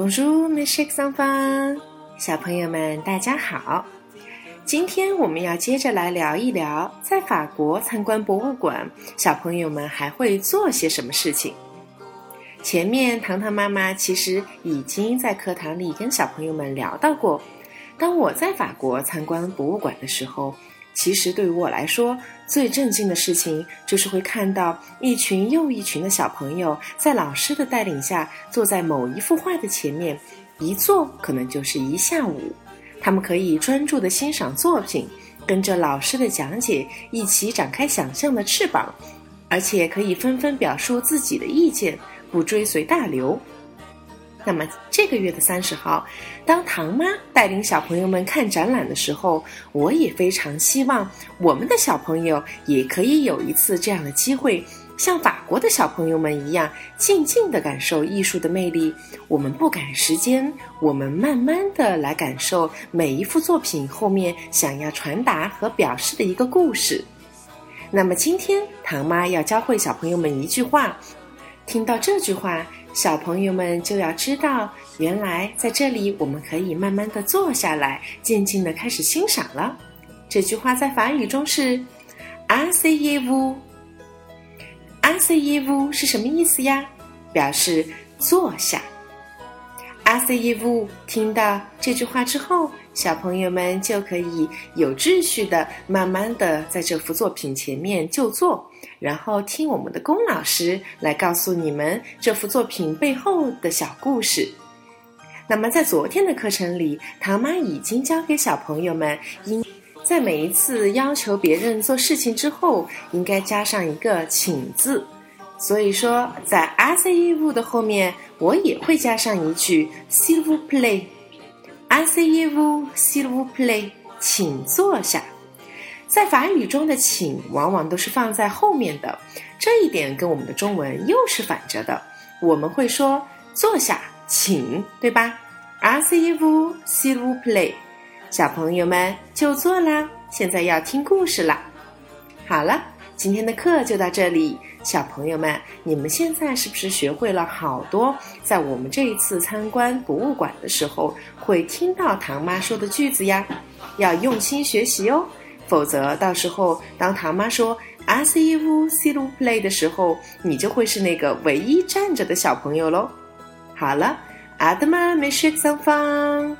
Bonjour, mes chers enfants，小朋友们，大家好。今天我们要接着来聊一聊，在法国参观博物馆，小朋友们还会做些什么事情。前面糖糖妈妈其实已经在课堂里跟小朋友们聊到过。当我在法国参观博物馆的时候，其实对于我来说，最震惊的事情就是会看到一群又一群的小朋友在老师的带领下坐在某一幅画的前面，一坐可能就是一下午。他们可以专注地欣赏作品，跟着老师的讲解一起展开想象的翅膀，而且可以纷纷表述自己的意见，不追随大流。那么这个月的三十号，当唐妈带领小朋友们看展览的时候，我也非常希望我们的小朋友也可以有一次这样的机会，像法国的小朋友们一样，静静地感受艺术的魅力。我们不赶时间，我们慢慢的来感受每一幅作品后面想要传达和表示的一个故事。那么今天唐妈要教会小朋友们一句话，听到这句话。小朋友们就要知道，原来在这里我们可以慢慢的坐下来，静静的开始欣赏了。这句话在法语中是 a s s e y e v o u a s s e y e v o u 是什么意思呀？表示坐下。a s s e y e v o u 听到这句话之后，小朋友们就可以有秩序的、慢慢的在这幅作品前面就坐。然后听我们的龚老师来告诉你们这幅作品背后的小故事。那么在昨天的课程里，唐妈已经教给小朋友们，应在每一次要求别人做事情之后，应该加上一个请字。所以说，在 a s y vous 的后面，我也会加上一句 s'il vous plaît。a s y vous s'il vous plaît，请坐下。在法语中的“请”往往都是放在后面的，这一点跟我们的中文又是反着的。我们会说“坐下，请”，对吧？“Asseyez-vous, s'il vous plaît。”小朋友们就坐啦。现在要听故事啦。好了，今天的课就到这里。小朋友们，你们现在是不是学会了好多在我们这一次参观博物馆的时候会听到唐妈说的句子呀？要用心学习哦。否则，到时候当唐妈说 “I see you, see you play” 的时候，你就会是那个唯一站着的小朋友喽。好了，阿德玛，没事，上方。